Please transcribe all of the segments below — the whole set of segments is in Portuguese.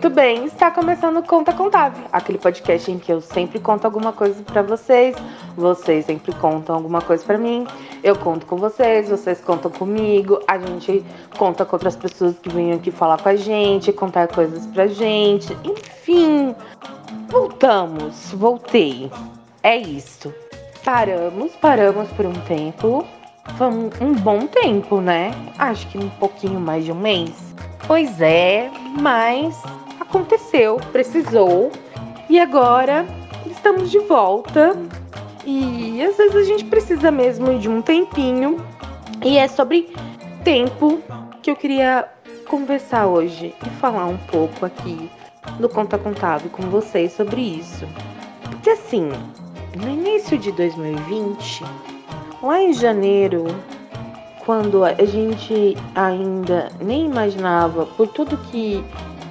Muito bem, está começando Conta Contável, aquele podcast em que eu sempre conto alguma coisa para vocês, vocês sempre contam alguma coisa para mim, eu conto com vocês, vocês contam comigo, a gente conta com outras pessoas que vêm aqui falar com a gente, contar coisas pra gente, enfim. Voltamos, voltei. É isso. Paramos, paramos por um tempo. Foi um bom tempo, né? Acho que um pouquinho mais de um mês. Pois é, mas aconteceu, precisou. E agora estamos de volta. E às vezes a gente precisa mesmo de um tempinho. E é sobre tempo que eu queria conversar hoje e falar um pouco aqui no Conta Contável com vocês sobre isso. Porque assim, no início de 2020, lá em janeiro, quando a gente ainda nem imaginava por tudo que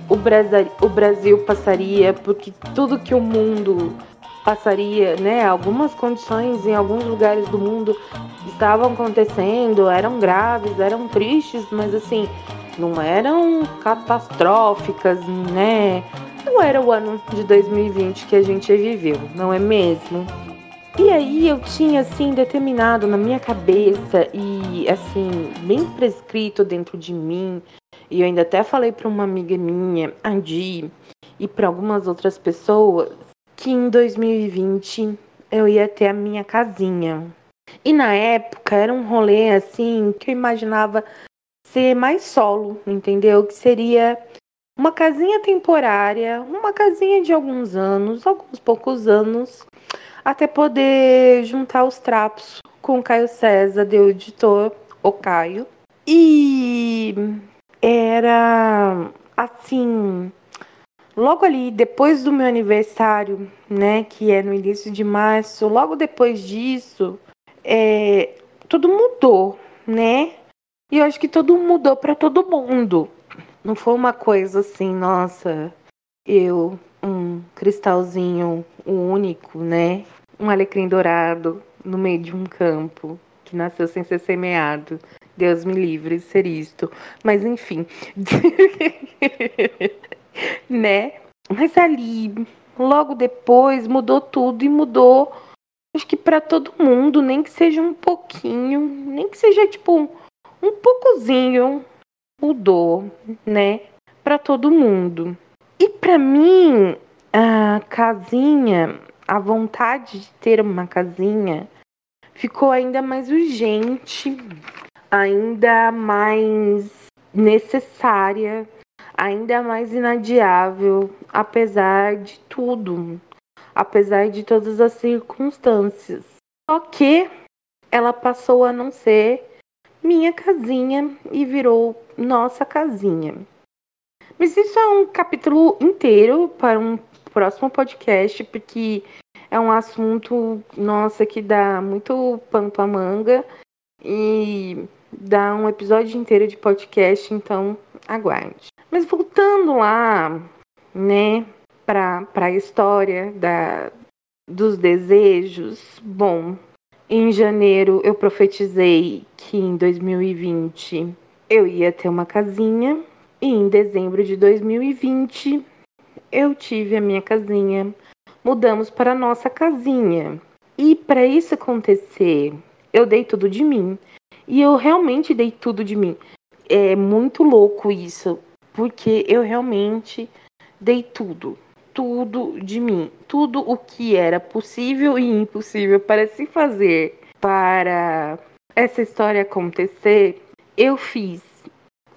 o Brasil, o Brasil passaria, porque tudo que o mundo passaria, né? Algumas condições em alguns lugares do mundo estavam acontecendo, eram graves, eram tristes, mas assim, não eram catastróficas, né? Não era o ano de 2020 que a gente viveu, não é mesmo? E aí eu tinha assim determinado na minha cabeça e assim bem prescrito dentro de mim e eu ainda até falei para uma amiga minha, a Di, e para algumas outras pessoas, que em 2020 eu ia ter a minha casinha. E na época era um rolê assim que eu imaginava ser mais solo, entendeu? Que seria uma casinha temporária, uma casinha de alguns anos, alguns poucos anos, até poder juntar os trapos com o Caio César, o editor, o Caio. E era assim, logo ali depois do meu aniversário, né, que é no início de março, logo depois disso, é, tudo mudou, né? E eu acho que tudo mudou para todo mundo. Não foi uma coisa assim, nossa, eu, um cristalzinho único, né? Um alecrim dourado no meio de um campo que nasceu sem ser semeado. Deus me livre de ser isto. Mas enfim. né? Mas ali, logo depois, mudou tudo e mudou. Acho que para todo mundo, nem que seja um pouquinho, nem que seja tipo um, poucozinho, mudou, né? Para todo mundo. E para mim, a casinha, a vontade de ter uma casinha ficou ainda mais urgente ainda mais necessária, ainda mais inadiável, apesar de tudo, apesar de todas as circunstâncias. Só que ela passou a não ser minha casinha e virou nossa casinha. Mas isso é um capítulo inteiro para um próximo podcast, porque é um assunto, nossa, que dá muito pano pra manga. E dar um episódio inteiro de podcast, então aguarde. Mas voltando lá, né, para a história da, dos desejos, bom, em janeiro eu profetizei que em 2020 eu ia ter uma casinha e em dezembro de 2020 eu tive a minha casinha. Mudamos para a nossa casinha. E para isso acontecer, eu dei tudo de mim. E eu realmente dei tudo de mim. É muito louco isso, porque eu realmente dei tudo, tudo de mim, tudo o que era possível e impossível para se fazer para essa história acontecer, eu fiz.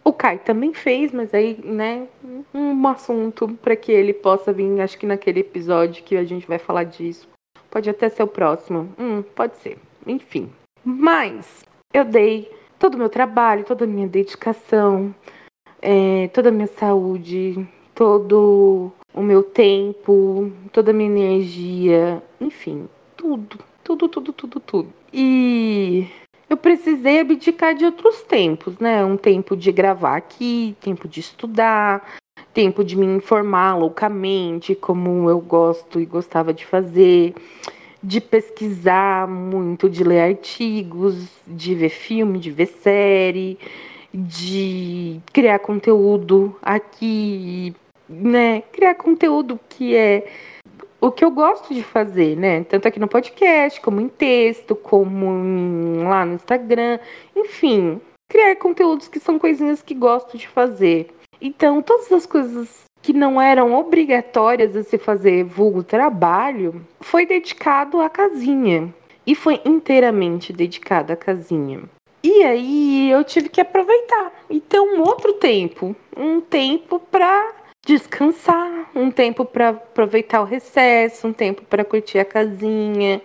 O Kai também fez, mas aí, né, um assunto para que ele possa vir, acho que naquele episódio que a gente vai falar disso. Pode até ser o próximo. Hum, pode ser. Enfim. Mas eu dei todo o meu trabalho, toda a minha dedicação, é, toda a minha saúde, todo o meu tempo, toda a minha energia, enfim, tudo, tudo, tudo, tudo, tudo. E eu precisei abdicar de outros tempos, né? Um tempo de gravar aqui, tempo de estudar, tempo de me informar loucamente, como eu gosto e gostava de fazer de pesquisar muito, de ler artigos, de ver filme, de ver série, de criar conteúdo aqui né, criar conteúdo que é o que eu gosto de fazer, né? Tanto aqui no podcast, como em texto, como em, lá no Instagram, enfim, criar conteúdos que são coisinhas que gosto de fazer. Então, todas as coisas que não eram obrigatórias a se fazer vulgo trabalho, foi dedicado à casinha. E foi inteiramente dedicado à casinha. E aí eu tive que aproveitar e ter um outro tempo, um tempo para descansar, um tempo para aproveitar o recesso, um tempo para curtir a casinha,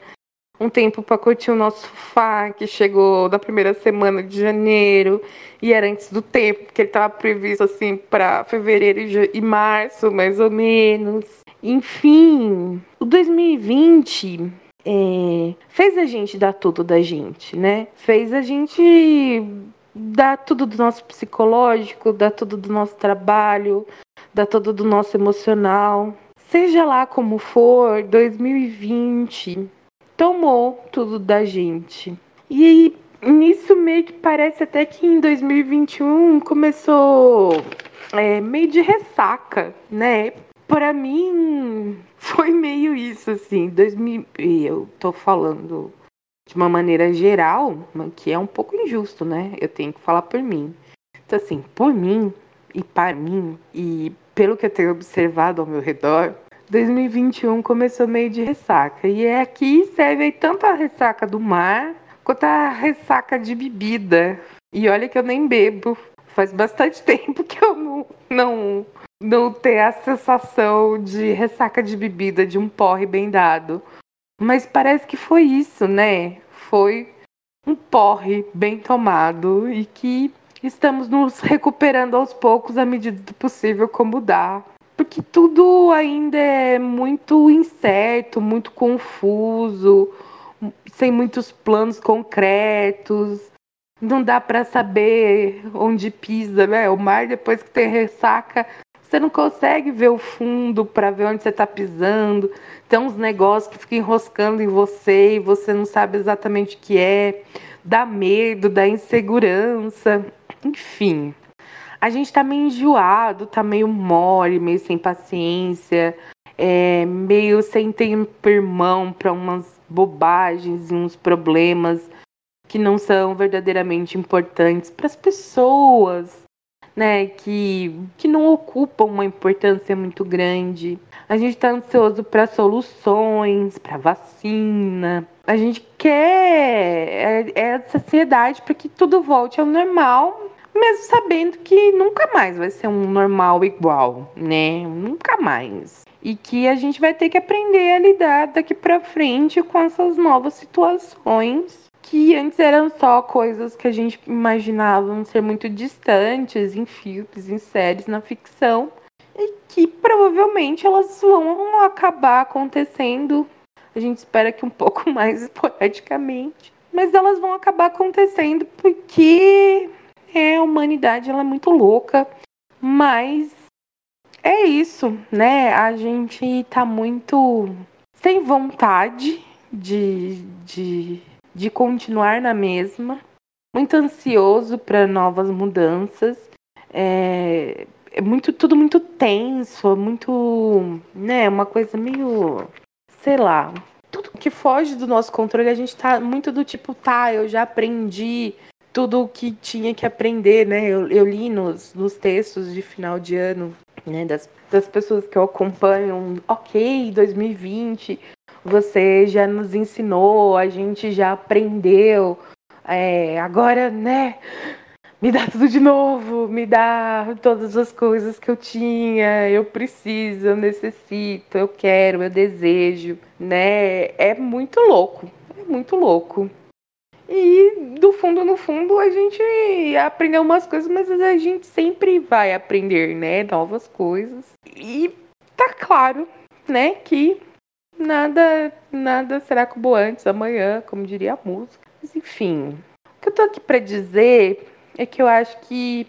um tempo para curtir o nosso sofá, que chegou na primeira semana de janeiro e era antes do tempo, porque ele estava previsto assim para fevereiro e março, mais ou menos. Enfim, o 2020 é, fez a gente dar tudo da gente, né? Fez a gente dar tudo do nosso psicológico, dar tudo do nosso trabalho, dar tudo do nosso emocional. Seja lá como for, 2020 tomou tudo da gente. E nisso meio que parece até que em 2021 começou é, meio de ressaca, né? Para mim foi meio isso assim, 2000, eu tô falando de uma maneira geral, que é um pouco injusto, né? Eu tenho que falar por mim. Então assim, por mim e para mim e pelo que eu tenho observado ao meu redor, 2021 começou meio de ressaca. E é aqui serve tanto a ressaca do mar quanto a ressaca de bebida. E olha que eu nem bebo. Faz bastante tempo que eu não, não, não tenho a sensação de ressaca de bebida, de um porre bem dado. Mas parece que foi isso, né? Foi um porre bem tomado e que estamos nos recuperando aos poucos à medida do possível como dá porque tudo ainda é muito incerto, muito confuso, sem muitos planos concretos. Não dá para saber onde pisa, né? O mar depois que tem ressaca, você não consegue ver o fundo para ver onde você está pisando. Tem uns negócios que ficam enroscando em você e você não sabe exatamente o que é. Dá medo, dá insegurança, enfim a gente tá meio enjoado, tá meio mole, meio sem paciência, é, meio sem tempo mão para umas bobagens e uns problemas que não são verdadeiramente importantes para as pessoas, né, que, que não ocupam uma importância muito grande. A gente está ansioso para soluções, para vacina. A gente quer é, é essa ansiedade para que tudo volte ao normal mesmo sabendo que nunca mais vai ser um normal igual, né? Nunca mais. E que a gente vai ter que aprender a lidar daqui para frente com essas novas situações que antes eram só coisas que a gente imaginava ser muito distantes em filmes, em séries, na ficção, e que provavelmente elas vão acabar acontecendo. A gente espera que um pouco mais esporadicamente, mas elas vão acabar acontecendo porque é, a humanidade ela é muito louca, mas é isso, né? A gente tá muito sem vontade de, de, de continuar na mesma, muito ansioso para novas mudanças. É, é muito tudo muito tenso, muito, né, uma coisa meio, sei lá, tudo que foge do nosso controle, a gente tá muito do tipo, tá, eu já aprendi tudo o que tinha que aprender, né? Eu, eu li nos, nos textos de final de ano, né? Das, das pessoas que eu acompanho, ok, 2020, você já nos ensinou, a gente já aprendeu, é, agora, né? Me dá tudo de novo, me dá todas as coisas que eu tinha, eu preciso, eu necessito, eu quero, eu desejo, né? É muito louco, é muito louco. E do fundo, no fundo, a gente aprendeu umas coisas, mas a gente sempre vai aprender, né? Novas coisas. E tá claro, né, que nada, nada será como antes, amanhã, como diria a música. Mas enfim, o que eu tô aqui para dizer é que eu acho que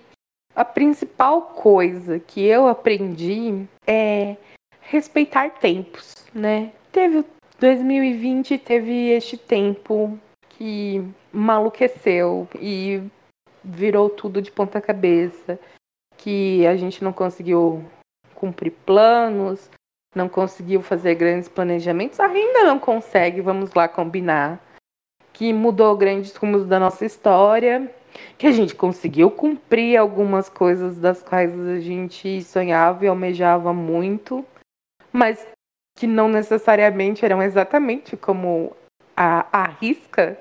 a principal coisa que eu aprendi é respeitar tempos, né? Teve 2020, teve este tempo que maluqueceu e virou tudo de ponta cabeça, que a gente não conseguiu cumprir planos, não conseguiu fazer grandes planejamentos, ainda não consegue, vamos lá combinar. Que mudou grandes rumos da nossa história, que a gente conseguiu cumprir algumas coisas das quais a gente sonhava e almejava muito, mas que não necessariamente eram exatamente como a risca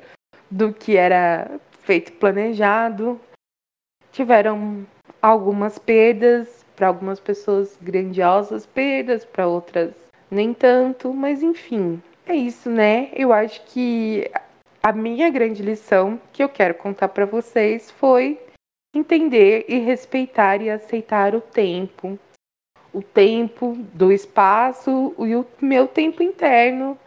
do que era feito planejado. Tiveram algumas perdas, para algumas pessoas grandiosas perdas, para outras nem tanto, mas enfim, é isso, né? Eu acho que a minha grande lição que eu quero contar para vocês foi entender e respeitar e aceitar o tempo, o tempo do espaço e o meu tempo interno,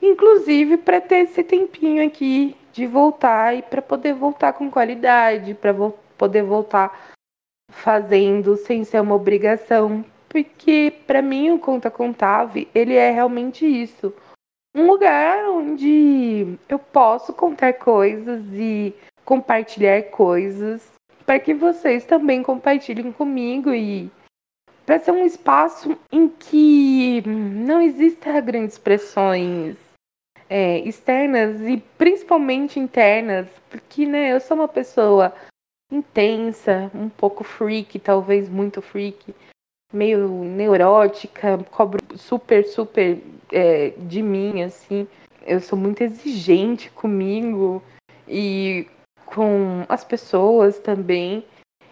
inclusive para ter esse tempinho aqui de voltar e para poder voltar com qualidade, para vo poder voltar fazendo sem ser uma obrigação, porque para mim o conta contável, ele é realmente isso, um lugar onde eu posso contar coisas e compartilhar coisas para que vocês também compartilhem comigo e para ser um espaço em que não existam grandes pressões é, externas e principalmente internas, porque né, eu sou uma pessoa intensa, um pouco freak, talvez muito freak, meio neurótica, cobro super, super é, de mim, assim. Eu sou muito exigente comigo e com as pessoas também.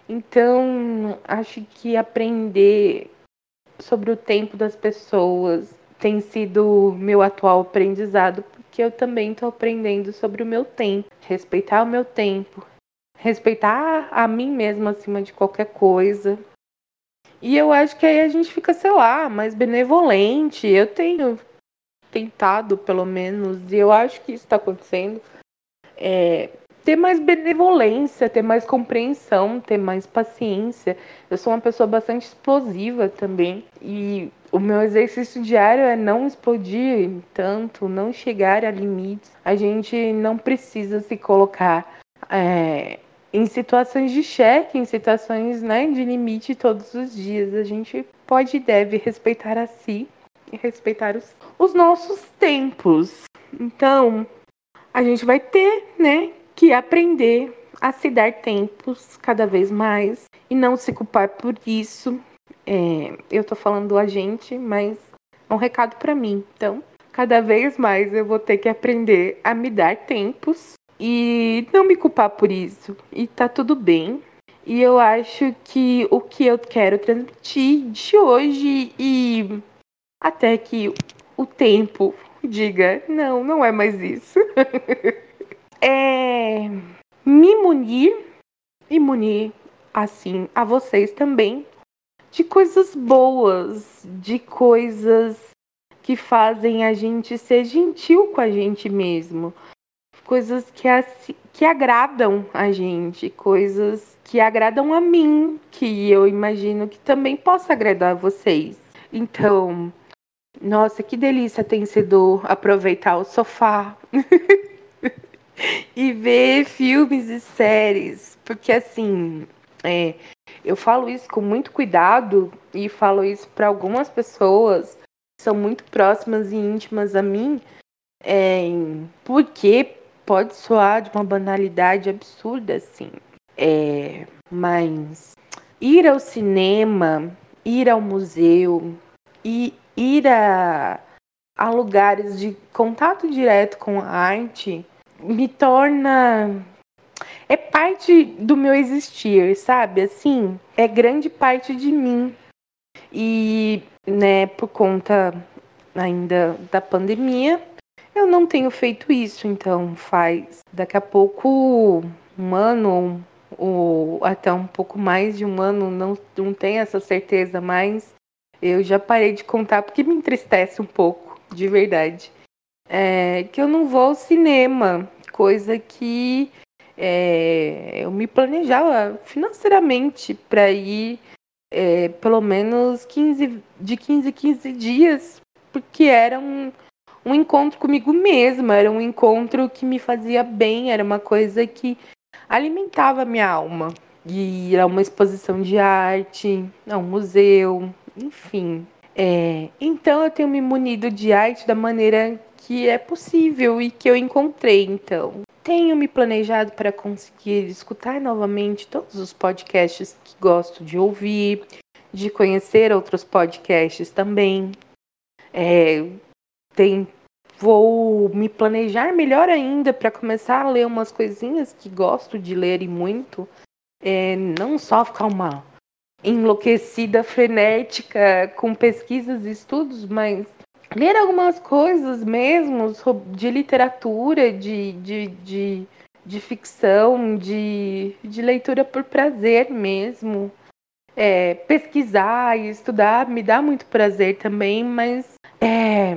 Então, acho que aprender sobre o tempo das pessoas tem sido meu atual aprendizado, porque eu também estou aprendendo sobre o meu tempo, respeitar o meu tempo, respeitar a mim mesma acima de qualquer coisa. E eu acho que aí a gente fica, sei lá, mais benevolente. Eu tenho tentado, pelo menos, e eu acho que isso está acontecendo. É, ter mais benevolência, ter mais compreensão, ter mais paciência. Eu sou uma pessoa bastante explosiva também e o meu exercício diário é não explodir tanto, não chegar a limites. A gente não precisa se colocar é, em situações de cheque, em situações né, de limite todos os dias. A gente pode e deve respeitar a si e respeitar os, os nossos tempos. Então, a gente vai ter, né, que aprender a se dar tempos cada vez mais e não se culpar por isso. É, eu tô falando a gente, mas é um recado para mim. Então, cada vez mais eu vou ter que aprender a me dar tempos e não me culpar por isso. E tá tudo bem. E eu acho que o que eu quero transmitir de hoje e até que o tempo diga, não, não é mais isso. é me munir e munir assim a vocês também de coisas boas, de coisas que fazem a gente ser gentil com a gente mesmo, coisas que, que agradam a gente, coisas que agradam a mim, que eu imagino que também possa agradar a vocês. Então, nossa, que delícia tem sido aproveitar o sofá. e ver filmes e séries. Porque assim, é, eu falo isso com muito cuidado e falo isso para algumas pessoas que são muito próximas e íntimas a mim, é, porque pode soar de uma banalidade absurda, assim. É, mas ir ao cinema, ir ao museu e ir a, a lugares de contato direto com a arte me torna é parte do meu existir, sabe? Assim, é grande parte de mim. E, né, por conta ainda da pandemia, eu não tenho feito isso, então faz daqui a pouco um ano ou até um pouco mais de um ano, não, não tenho essa certeza, mas eu já parei de contar porque me entristece um pouco, de verdade é, que eu não vou ao cinema, coisa que é, eu me planejava financeiramente para ir é, pelo menos 15, de 15 em 15 dias, porque era um, um encontro comigo mesma, era um encontro que me fazia bem, era uma coisa que alimentava a minha alma. E era uma exposição de arte, um museu, enfim. É, então eu tenho me munido de arte da maneira que é possível e que eu encontrei. Então, tenho me planejado para conseguir escutar novamente todos os podcasts que gosto de ouvir, de conhecer outros podcasts também. É, tem, vou me planejar melhor ainda para começar a ler umas coisinhas que gosto de ler e muito. É, não só ficar uma enlouquecida, frenética com pesquisas e estudos, mas ler algumas coisas mesmo de literatura, de, de, de, de ficção, de, de leitura por prazer mesmo. É, pesquisar e estudar me dá muito prazer também, mas é,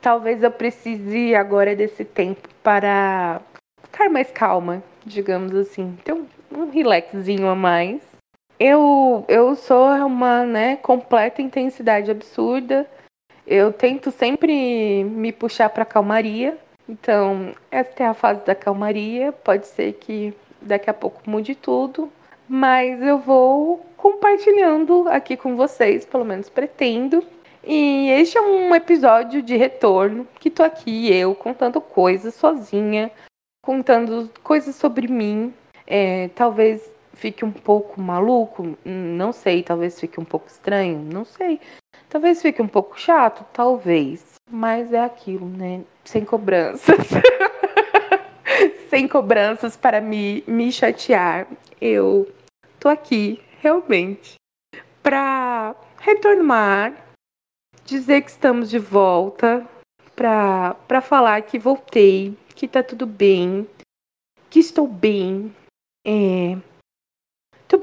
talvez eu precise agora desse tempo para ficar mais calma, digamos assim. Então, um relaxzinho a mais eu, eu sou uma né, completa intensidade absurda. Eu tento sempre me puxar para calmaria. Então, essa é a fase da calmaria. Pode ser que daqui a pouco mude tudo. Mas eu vou compartilhando aqui com vocês, pelo menos pretendo. E este é um episódio de retorno que tô aqui eu contando coisas sozinha, contando coisas sobre mim. É, talvez fique um pouco maluco, não sei, talvez fique um pouco estranho, não sei. Talvez fique um pouco chato, talvez. Mas é aquilo, né? Sem cobranças. Sem cobranças para me, me chatear. Eu tô aqui, realmente, para retornar, dizer que estamos de volta, para falar que voltei, que tá tudo bem, que estou bem. É,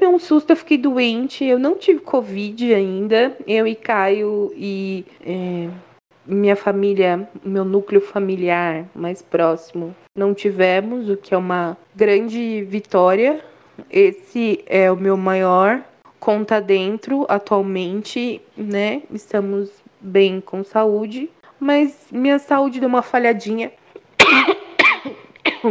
Tomei um susto, eu fiquei doente. Eu não tive Covid ainda. Eu e Caio e é, minha família, meu núcleo familiar mais próximo, não tivemos, o que é uma grande vitória. Esse é o meu maior conta dentro atualmente, né? Estamos bem com saúde, mas minha saúde deu uma falhadinha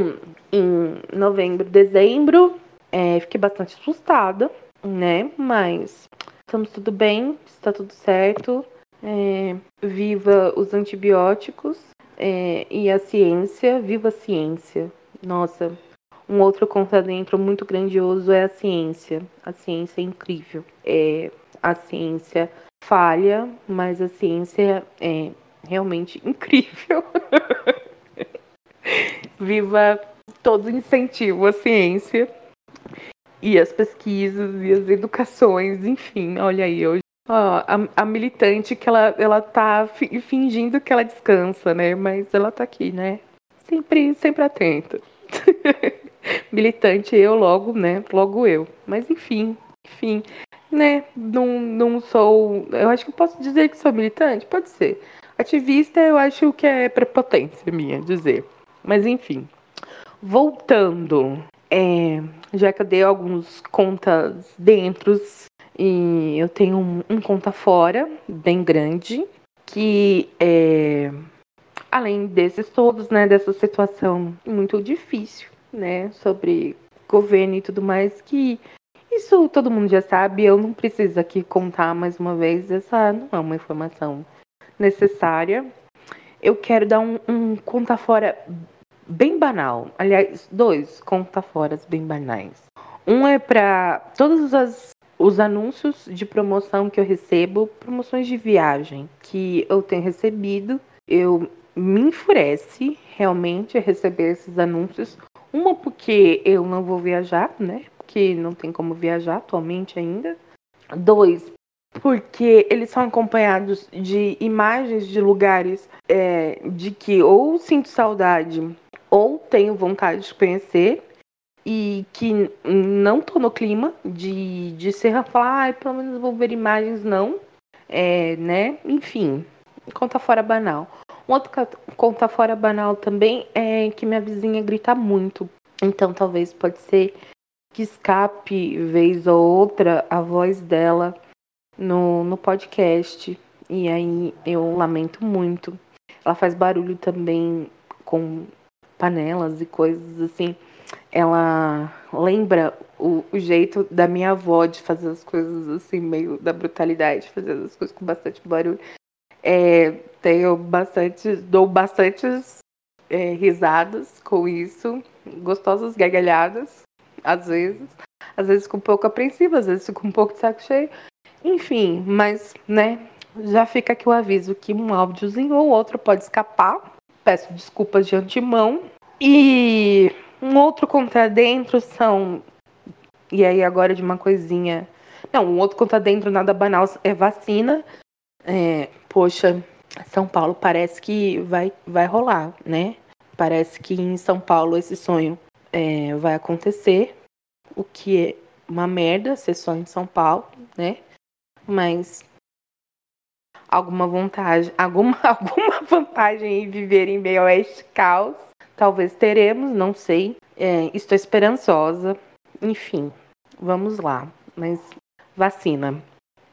em novembro, dezembro. É, fiquei bastante assustada, né? Mas estamos tudo bem, está tudo certo. É, viva os antibióticos é, e a ciência, viva a ciência. Nossa, um outro contradentro muito grandioso é a ciência. A ciência é incrível. É, a ciência falha, mas a ciência é realmente incrível. Viva todo incentivo à ciência e as pesquisas e as educações, enfim, olha aí, hoje a, a, militante que ela, ela tá fingindo que ela descansa, né? Mas ela tá aqui, né? Sempre, sempre atenta. militante eu logo, né? Logo eu. Mas enfim, enfim, né? Não, não sou. Eu acho que posso dizer que sou militante? Pode ser. Ativista, eu acho que é prepotência minha dizer. Mas enfim. Voltando é, já que eu dei alguns contas dentro e eu tenho um, um conta fora bem grande que é, além desses todos, né, dessa situação muito difícil, né, sobre governo e tudo mais, que isso todo mundo já sabe, eu não preciso aqui contar mais uma vez, essa não é uma informação necessária. Eu quero dar um, um conta fora bem banal. Aliás, dois conta-foras bem banais. Um é para todos as, os anúncios de promoção que eu recebo, promoções de viagem que eu tenho recebido. Eu me enfurece realmente receber esses anúncios. Uma porque eu não vou viajar, né? Porque não tem como viajar atualmente ainda. Dois, porque eles são acompanhados de imagens de lugares é, de que ou sinto saudade ou tenho vontade de conhecer e que não tô no clima de, de ser falar, ah, pelo menos vou ver imagens, não. É, né? Enfim, conta fora banal. Um outro conta fora banal também é que minha vizinha grita muito. Então talvez pode ser que escape vez ou outra a voz dela no, no podcast. E aí eu lamento muito. Ela faz barulho também com panelas e coisas assim. ela lembra o, o, jeito da minha avó de fazer as coisas assim, meio da brutalidade, fazer as coisas com bastante barulho. É, tenho bastante, dou bastantes é, risadas com isso, gostosas gargalhadas, às vezes. Às vezes fico um pouco apreensiva, às vezes fico um pouco de saco cheio. Enfim, mas, né, já fica aqui o aviso que um áudiozinho ou outro pode escapar. Peço desculpas de antemão. E um outro contradentro são. E aí, agora de uma coisinha. Não, um outro contradentro nada banal é vacina. É, poxa, São Paulo parece que vai, vai rolar, né? Parece que em São Paulo esse sonho é, vai acontecer. O que é uma merda ser só em São Paulo, né? Mas alguma vantagem, alguma, alguma vantagem em viver em meio a este caos. Talvez teremos, não sei. É, estou esperançosa. Enfim, vamos lá. Mas vacina.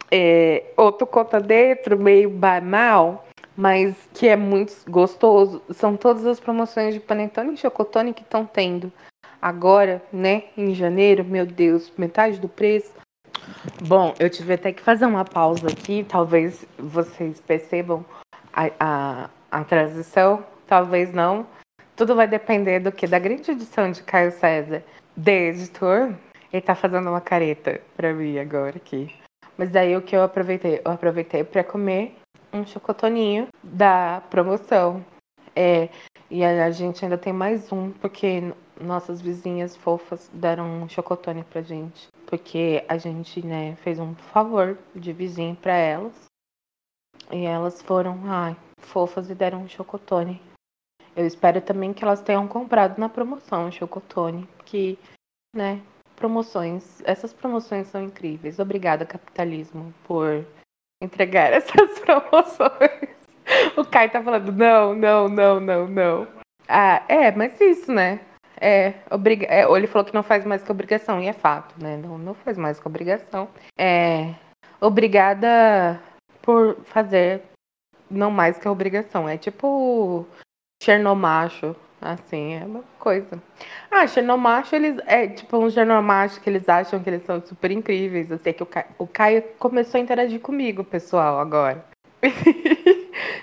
É, outro conta dentro, meio banal, mas que é muito gostoso, são todas as promoções de panetone e chocotone que estão tendo agora, né, em janeiro. Meu Deus, metade do preço. Bom, eu tive até que fazer uma pausa aqui, talvez vocês percebam a, a, a transição, talvez não. Tudo vai depender do que? Da grande edição de Caio César, de editor. Ele tá fazendo uma careta pra mim agora aqui. Mas daí o que eu aproveitei? Eu aproveitei para comer um chocotoninho da promoção. É, e a gente ainda tem mais um, porque nossas vizinhas fofas deram um chocotone pra gente porque a gente, né, fez um favor de vizinho para elas. E elas foram, ai, fofas e deram um chocotone. Eu espero também que elas tenham comprado na promoção o chocotone, que, né, promoções, essas promoções são incríveis. Obrigada, capitalismo, por entregar essas promoções. O Kai tá falando, não, não, não, não, não. Ah, é, mas isso, né? É, obriga é, ele falou que não faz mais que obrigação, e é fato, né? Não, não faz mais que obrigação. É, obrigada por fazer não mais que obrigação. É tipo Chernomacho, assim, é uma coisa. Ah, Chernomacho, eles. É tipo um Chernomacho que eles acham que eles são super incríveis. Eu sei que o Caio, o Caio começou a interagir comigo, pessoal, agora.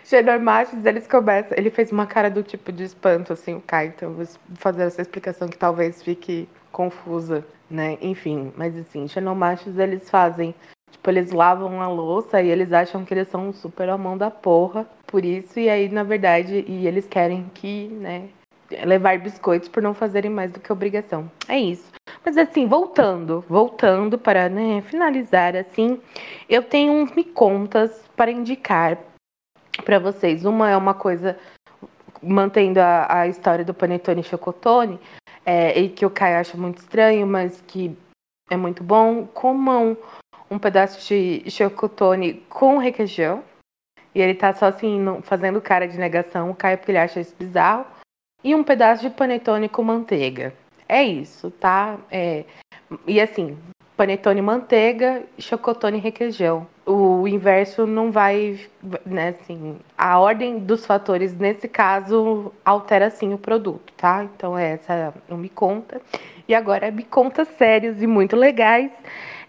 Xenomachos, eles começam. Ele fez uma cara do tipo de espanto, assim, o Kai. Então, vou fazer essa explicação que talvez fique confusa, né? Enfim, mas assim, xenomachos, eles fazem. Tipo, eles lavam a louça e eles acham que eles são super a mão da porra. Por isso, e aí, na verdade, e eles querem que, né? Levar biscoitos por não fazerem mais do que obrigação. É isso. Mas assim, voltando, voltando para né, finalizar assim, eu tenho uns me contas para indicar para vocês. Uma é uma coisa mantendo a, a história do panetone chocotone, é, e que o Caio acha muito estranho, mas que é muito bom. Comam um pedaço de chocotone com requeijão. E ele tá só assim, fazendo cara de negação, o Caio, porque ele acha isso bizarro. E um pedaço de panetone com manteiga. É isso, tá? É, e assim, panetone manteiga, chocotone requeijão. O inverso não vai, né, assim, a ordem dos fatores nesse caso altera sim o produto, tá? Então essa não me conta. E agora me conta sérios e muito legais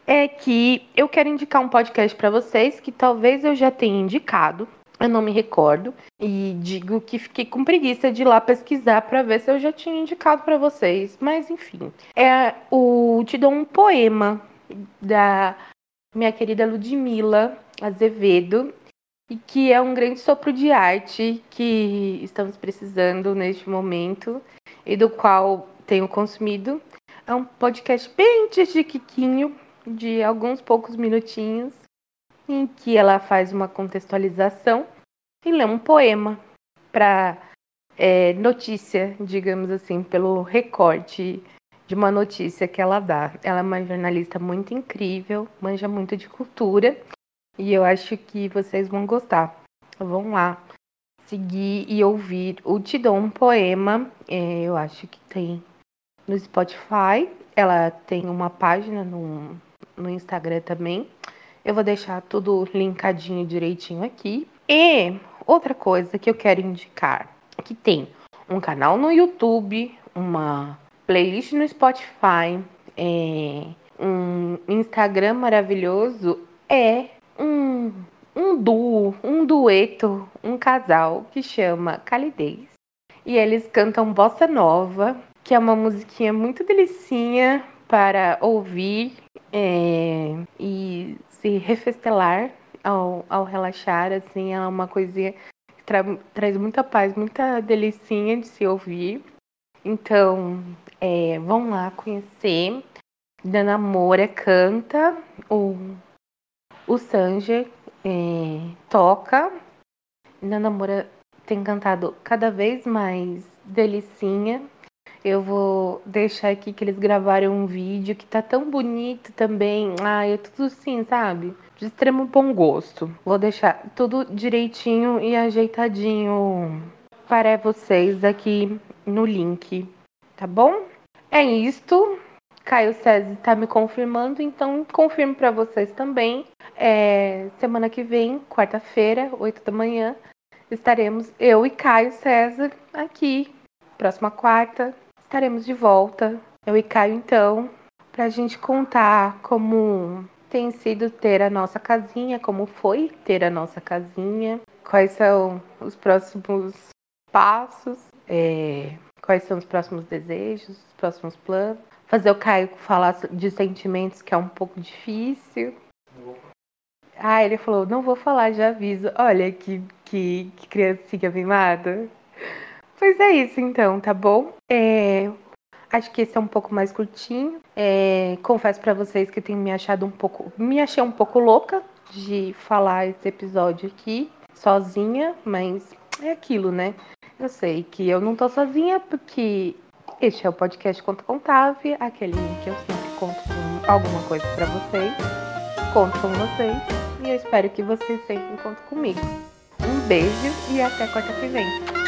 é que eu quero indicar um podcast para vocês que talvez eu já tenha indicado, eu não me recordo e digo que fiquei com preguiça de ir lá pesquisar para ver se eu já tinha indicado para vocês, mas enfim. É o Te dou um poema da minha querida Ludmila Azevedo e que é um grande sopro de arte que estamos precisando neste momento e do qual tenho consumido. É um podcast bem chiquiquinho, de alguns poucos minutinhos, em que ela faz uma contextualização e lê um poema para é, notícia, digamos assim, pelo recorte de uma notícia que ela dá. Ela é uma jornalista muito incrível, manja muito de cultura e eu acho que vocês vão gostar. Vão lá seguir e ouvir o Te Dou um Poema. É, eu acho que tem no Spotify. Ela tem uma página no, no Instagram também. Eu vou deixar tudo linkadinho direitinho aqui. E outra coisa que eu quero indicar, que tem um canal no YouTube, uma playlist no Spotify, é, um Instagram maravilhoso, é um, um duo, um dueto, um casal que chama Calidez. E eles cantam Bossa Nova, que é uma musiquinha muito delicinha para ouvir é, e se refestelar ao, ao relaxar, assim, é uma coisinha que tra traz muita paz, muita delicinha de se ouvir. Então, é, vão lá conhecer. Dana Moura canta, o, o Sanger é, toca. Dana Moura tem cantado cada vez mais delicinha. Eu vou deixar aqui que eles gravaram um vídeo que tá tão bonito também. Ai, é tudo assim, sabe? De extremo bom gosto. Vou deixar tudo direitinho e ajeitadinho para vocês aqui no link, tá bom? É isto. Caio César está me confirmando, então confirmo para vocês também. É, semana que vem, quarta-feira, 8 da manhã, estaremos eu e Caio César aqui. Próxima quarta, estaremos de volta. Eu e Caio, então, para a gente contar como tem sido ter a nossa casinha, como foi ter a nossa casinha, quais são os próximos passos, é, quais são os próximos desejos, os próximos planos. Fazer o Caio falar de sentimentos, que é um pouco difícil. Ah, ele falou, não vou falar, já aviso. Olha que, que, que criancinha mimada. Pois é isso então, tá bom? É, acho que esse é um pouco mais curtinho. É, confesso para vocês que tenho me achado um pouco. Me achei um pouco louca de falar esse episódio aqui sozinha, mas é aquilo, né? Eu sei que eu não tô sozinha porque este é o podcast Conta Contável, aquele que eu sempre conto alguma coisa para vocês. Conto com vocês e eu espero que vocês sempre contem comigo. Um beijo e até quarta que vem.